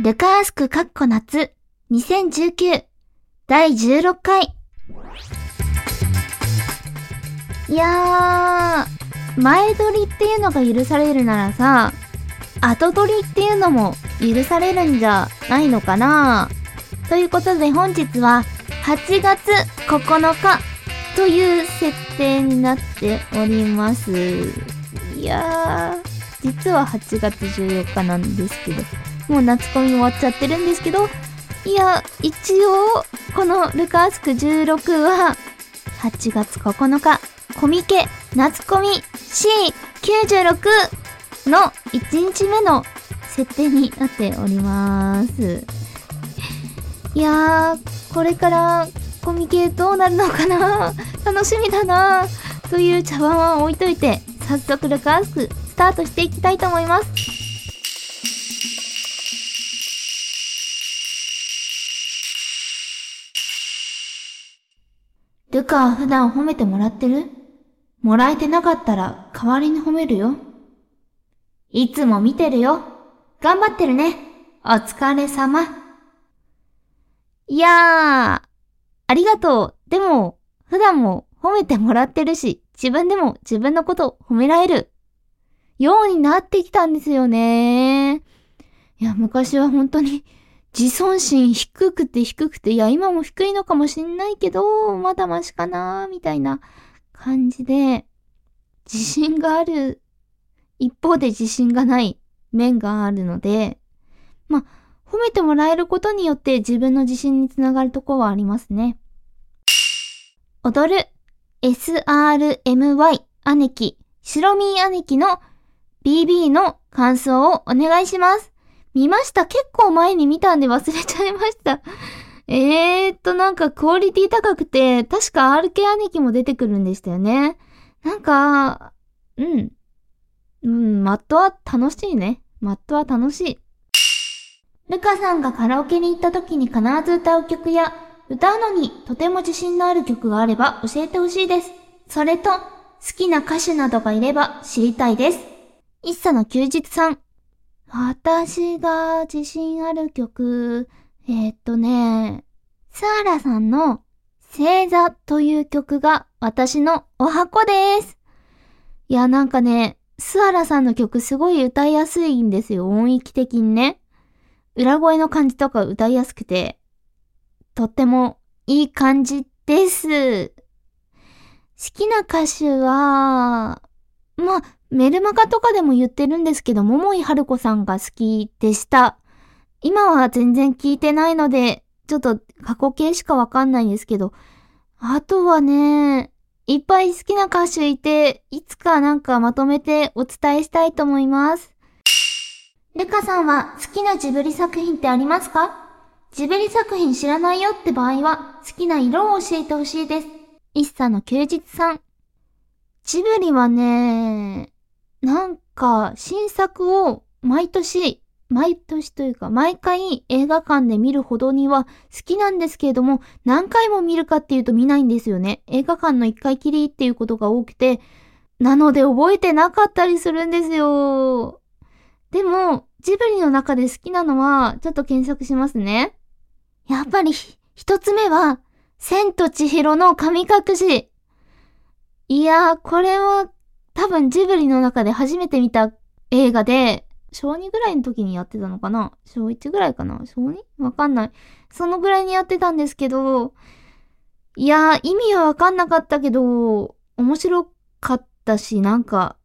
ルカースクかっこ夏2019第16回。いやー、前撮りっていうのが許されるならさ、後撮りっていうのも許されるんじゃないのかなということで本日は8月9日という設定になっております。いやー、実は8月14日なんですけど、もう夏コミ終わっちゃってるんですけど、いや、一応、このルカースク16は、8月9日、コミケ夏コミ C96 の1日目の設定になっております。いやー、これからコミケどうなるのかな？楽しみだなという茶番は置いといて、早速ルカースクスタートしていきたいと思います。ルカは普段褒めてもらってる？もらえてなかったら代わりに褒めるよ。いつも見てるよ。頑張ってるね。お疲れ様。いやー、ありがとう。でも、普段も褒めてもらってるし、自分でも自分のこと褒められる。ようになってきたんですよね。いや、昔は本当に自尊心低くて低くて、いや、今も低いのかもしんないけど、まだマシかなみたいな感じで、自信がある、一方で自信がない面があるので、まあ、褒めてもらえることによって自分の自信につながるとこはありますね。踊る SRMY 姉貴、白ミー姉貴の BB の感想をお願いします。見ました結構前に見たんで忘れちゃいました。えーっと、なんかクオリティ高くて、確か RK 兄貴も出てくるんでしたよね。なんか、うん。うん、マットは楽しいね。マットは楽しい。ルカさんがカラオケに行った時に必ず歌う曲や、歌うのにとても自信のある曲があれば教えてほしいです。それと、好きな歌手などがいれば知りたいです。一茶の休日さん。私が自信ある曲、えー、っとね、サーラさんの星座という曲が私のお箱です。いや、なんかね、スアラさんの曲すごい歌いやすいんですよ。音域的にね。裏声の感じとか歌いやすくて、とってもいい感じです。好きな歌手は、ま、メルマガとかでも言ってるんですけど、桃井春子さんが好きでした。今は全然聞いてないので、ちょっと過去形しかわかんないんですけど、あとはね、いっぱい好きな歌手いて、いつかなんかまとめてお伝えしたいと思います。ルカさんは好きなジブリ作品ってありますか？ジブリ作品知らないよって場合は、好きな色を教えてほしいです。一茶の休日さん。ジブリはね、なんか新作を毎年、毎年というか毎回映画館で見るほどには好きなんですけれども、何回も見るかっていうと見ないんですよね。映画館の一回きりっていうことが多くて、なので覚えてなかったりするんですよ。でも、ジブリの中で好きなのは、ちょっと検索しますね。やっぱり、一つ目は、千と千尋の神隠し。いやー、これは、多分ジブリの中で初めて見た映画で、小2ぐらいの時にやってたのかな？小1ぐらいかな？小 2? わかんない。そのぐらいにやってたんですけど、いやー、意味はわかんなかったけど、面白かったし、なんか、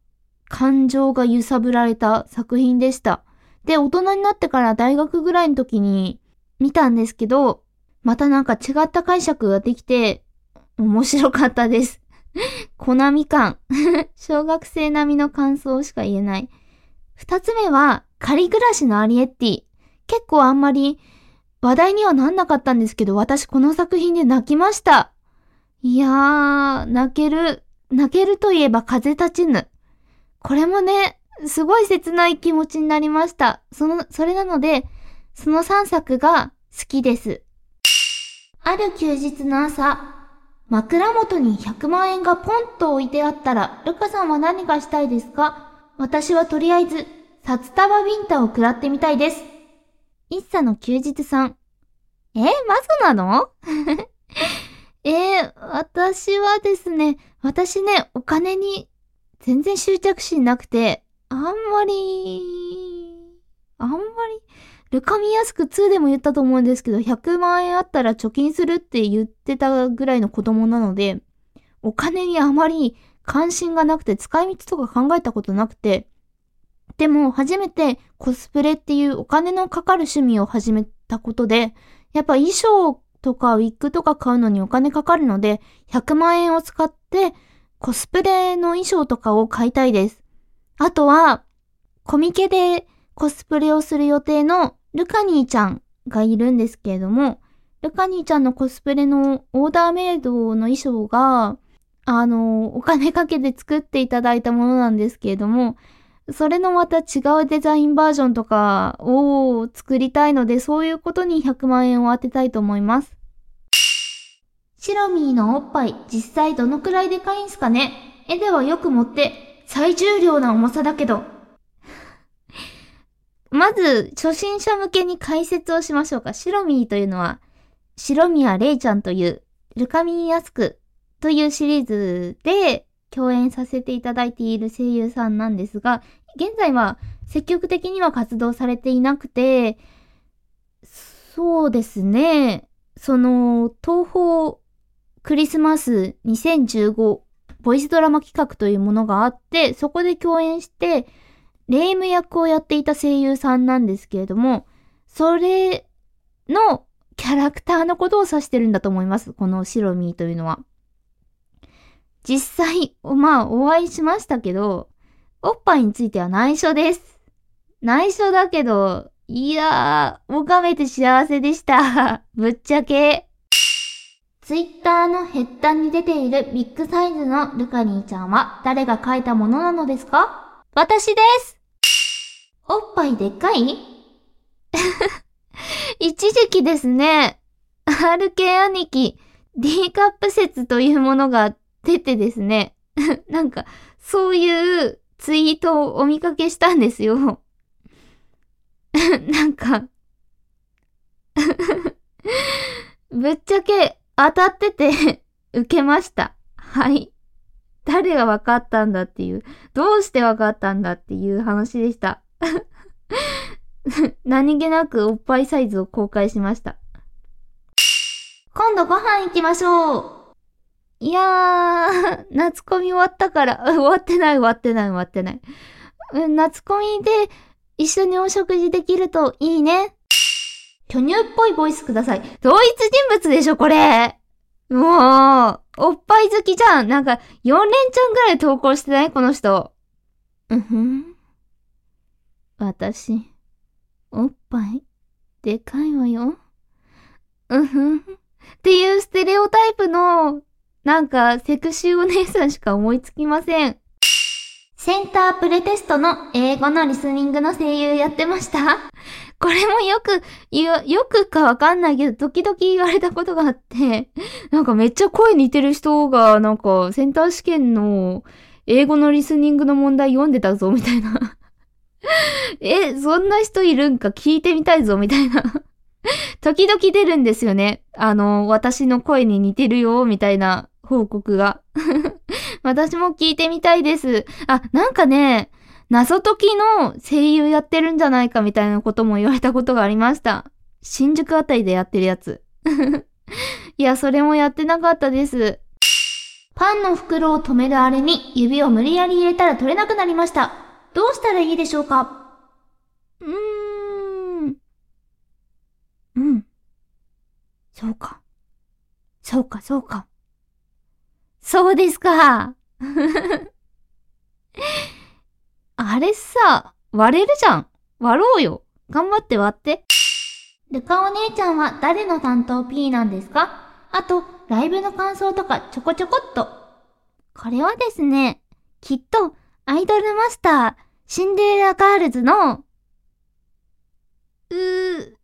感情が揺さぶられた作品でした。で、大人になってから大学ぐらいの時に見たんですけど、またなんか違った解釈ができて、面白かったです。コナミ感。小学生並みの感想しか言えない。二つ目は、仮暮らしのアリエッティ。結構あんまり話題にはなんなかったんですけど、私この作品で泣きました。いやー、泣ける。泣けるといえば風立ちぬ。これもね、すごい切ない気持ちになりました。その、それなので、その3作が好きです。ある休日の朝、枕元に100万円がポンと置いてあったら、ルカさんは何がしたいですか？私はとりあえず、札束ビンタを食らってみたいです。一茶の休日さん。えーマゾなの？えー、私はですね、私ね、お金に全然執着心なくて、あんまり、あんまり、ルカミヤスク2でも言ったと思うんですけど、100万円あったら貯金するって言ってたぐらいの子供なので、お金にあまり関心がなくて、使い道とか考えたことなくて、でも初めてコスプレっていうお金のかかる趣味を始めたことで、やっぱ衣装とかウィッグとか買うのにお金かかるので、100万円を使ってコスプレの衣装とかを買いたいです。あとは、コミケでコスプレをする予定のルカニーちゃんがいるんですけれども、ルカニーちゃんのコスプレのオーダーメイドの衣装が、あの、お金かけて作っていただいたものなんですけれども、それのまた違うデザインバージョンとかを作りたいので、そういうことに100万円を当てたいと思います。シロミーのおっぱい、実際どのくらいでかいんすかね？絵ではよく持って、最重量な重さだけど。まず、初心者向けに解説をしましょうか。シロミーというのは、シミアレイちゃんという、ルカミーヤスクというシリーズで共演させていただいている声優さんなんですが、現在は積極的には活動されていなくて、そうですね、その、東方クリスマス2015ボイスドラマ企画というものがあって、そこで共演して、レイム役をやっていた声優さんなんですけれども、それのキャラクターのことを指してるんだと思います。このシロミーというのは。実際、まあ、お会いしましたけど、おっぱいについては内緒です。内緒だけど、いやー、拝めて幸せでした。ぶっちゃけ。ツイッターのヘッダに出ているビッグサイズのルカニーちゃんは誰が描いたものなのですか？私ですおっぱいでっかい？一時期ですね、RK 兄貴 D カップ説というものが出てですね、なんか、そういうツイートをお見かけしたんですよ。なんかぶっちゃけ当たってて受けました。はい。誰が分かったんだっていう、どうして分かったんだっていう話でした。何気なくおっぱいサイズを公開しました。今度ご飯行きましょういやー、夏コミ終わったから、終わってない終わってない終わってない。夏コミで一緒にお食事できるといいね。巨乳っぽいボイスください。同一人物でしょ、これ。もう、おっぱい好きじゃん。なんか、4連チャンぐらい投稿してない？この人。うんふん。私、おっぱい、でかいわよ。うんふん。っていうステレオタイプのなんか、セクシーお姉さんしか思いつきません。センタープレテストの英語のリスニングの声優やってましたこれもよく、よくかわかんないけど、時々言われたことがあって、なんかめっちゃ声似てる人が、なんかセンター試験の英語のリスニングの問題読んでたぞ、みたいな え、そんな人いるんか聞いてみたいぞ、みたいな 時々出るんですよね。あの、私の声に似てるよ、みたいな報告が。私も聞いてみたいです。あ、なんかね、謎解きの声優やってるんじゃないかみたいなことも言われたことがありました。新宿あたりでやってるやつ。いや、それもやってなかったです。パンの袋を止めるあれに指を無理やり入れたら取れなくなりました。どうしたらいいでしょうか？うーん。うん。そうか。そうか、そうか。そうですか。あれさ、割れるじゃん。割ろうよ。頑張って割って。ルカお姉ちゃんは誰の担当 P なんですか？あと、ライブの感想とかちょこちょこっと。これはですね、きっと、アイドルマスター、シンデレラガールズの、うー、う、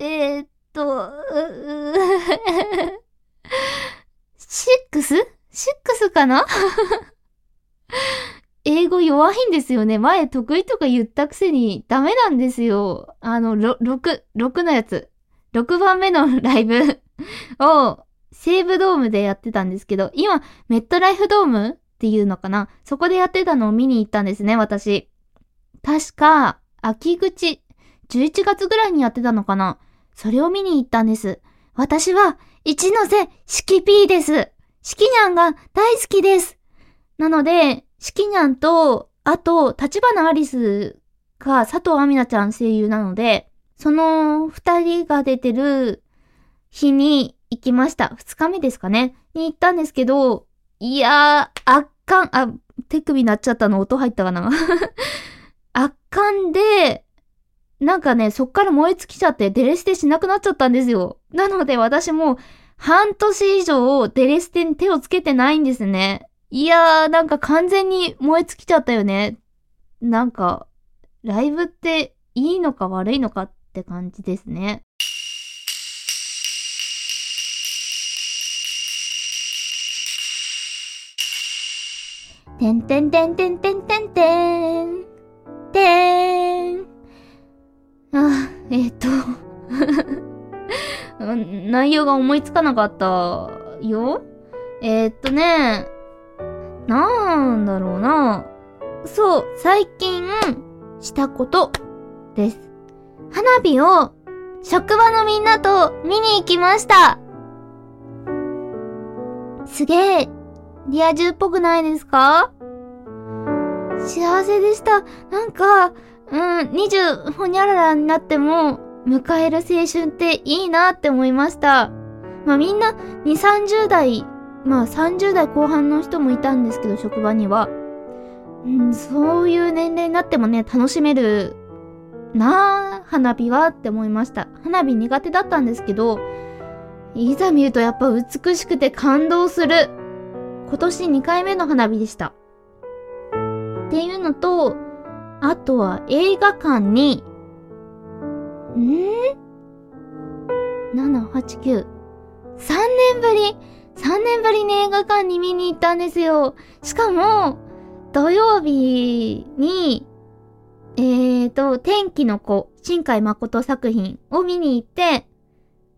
えー、っと、う、うシックスシックスかなえ英語弱いんですよね。前得意とか言ったくせにダメなんですよ。あの、6、6のやつ。6番目のライブを西武ドームでやってたんですけど、今、メットライフドームっていうのかなそこでやってたのを見に行ったんですね、私。確か、秋口、11月ぐらいにやってたのかなそれを見に行ったんです。私は、一ノ瀬、しきぴーです。しきにゃんが大好きです。なので、しきにゃんと、あと、立花アリスが佐藤亜美奈ちゃん声優なので、その二人が出てる日に行きました。二日目ですかね。に行ったんですけど、いやー、圧巻、あ、手首なっちゃったの音入ったかな 圧巻で、なんかね、そっから燃え尽きちゃってデレステしなくなっちゃったんですよ。なので私も半年以上デレステに手をつけてないんですね。いやー、なんか完全に燃え尽きちゃったよね。なんか、ライブっていいのか悪いのかって感じですね。てんてんてんてんてんてんてん。てん。あ、えっ、ー、と内容が思いつかなかったよ。えー、っとね、なんだろうな。そう、最近したことです。花火を職場のみんなと見に行きました。すげえリア充っぽくないですか？幸せでした。なんか、うん、20ほにゃららになっても、迎える青春っていいなって思いました。まあみんな2、30代、まあ30代後半の人もいたんですけど、職場には。うん、そういう年齢になってもね、楽しめるなぁ、花火はって思いました。花火苦手だったんですけど、いざ見るとやっぱ美しくて感動する。今年2回目の花火でした。っていうのと、あとは映画館に、ん ?7、8、9。3年ぶり !3 年ぶりに映画館に見に行ったんですよ。しかも、土曜日に、えーと、天気の子、新海誠作品を見に行って、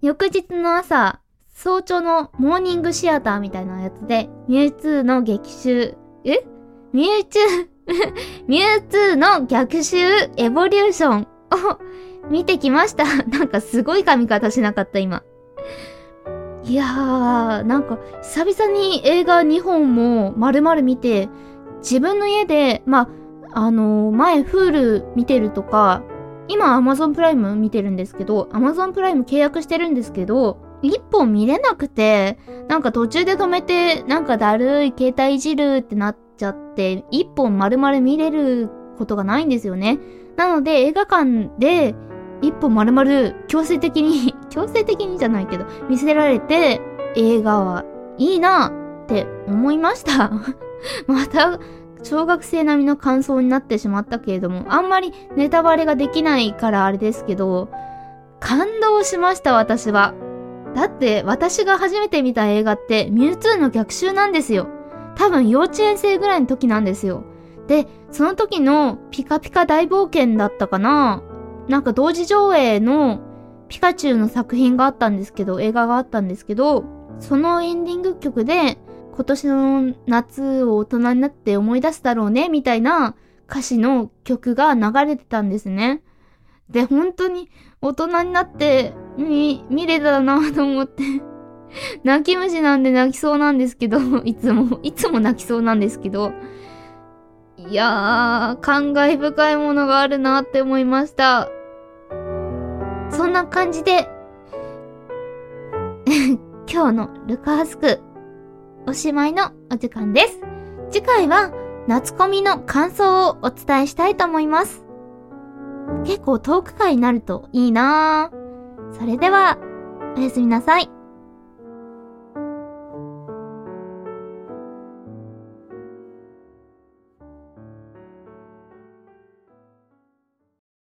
翌日の朝、早朝のモーニングシアターみたいなやつで、ミュウツーの劇集、え？ミュウツー ミュウツーの逆襲エボリューションを見てきました。なんかすごい髪型しなかった、今。いやー、なんか久々に映画2本も丸々見て、自分の家で、まあ、あのー、前、フール見てるとか、今、アマゾンプライム見てるんですけど、アマゾンプライム契約してるんですけど、一本見れなくて、なんか途中で止めて、なんかだるい、携帯いじるってなっちゃって、一本丸々見れることがないんですよね。なので映画館で一本丸々強制的に 強制的にじゃないけど、見せられて映画はいいなって思いました。また、小学生並みの感想になってしまったけれども、あんまりネタバレができないからあれですけど、感動しました、私は。だって私が初めて見た映画ってミュウツーの逆襲なんですよ。多分幼稚園生ぐらいの時なんですよ。で、その時のピカピカ大冒険だったかななんか同時上映のピカチュウの作品があったんですけど、映画があったんですけど、そのエンディング曲で今年の夏を大人になって思い出すだろうね、みたいな歌詞の曲が流れてたんですね。で、本当に大人になって見、見れたなと思って泣き虫なんで泣きそうなんですけど、いつも、いつも泣きそうなんですけど、いやー、感慨深いものがあるなって思いました。そんな感じで 今日のルカースク、おしまいのお時間です。次回は夏コミの感想をお伝えしたいと思います。結構トーク会になるといいなぁ。それでは、おやすみなさい。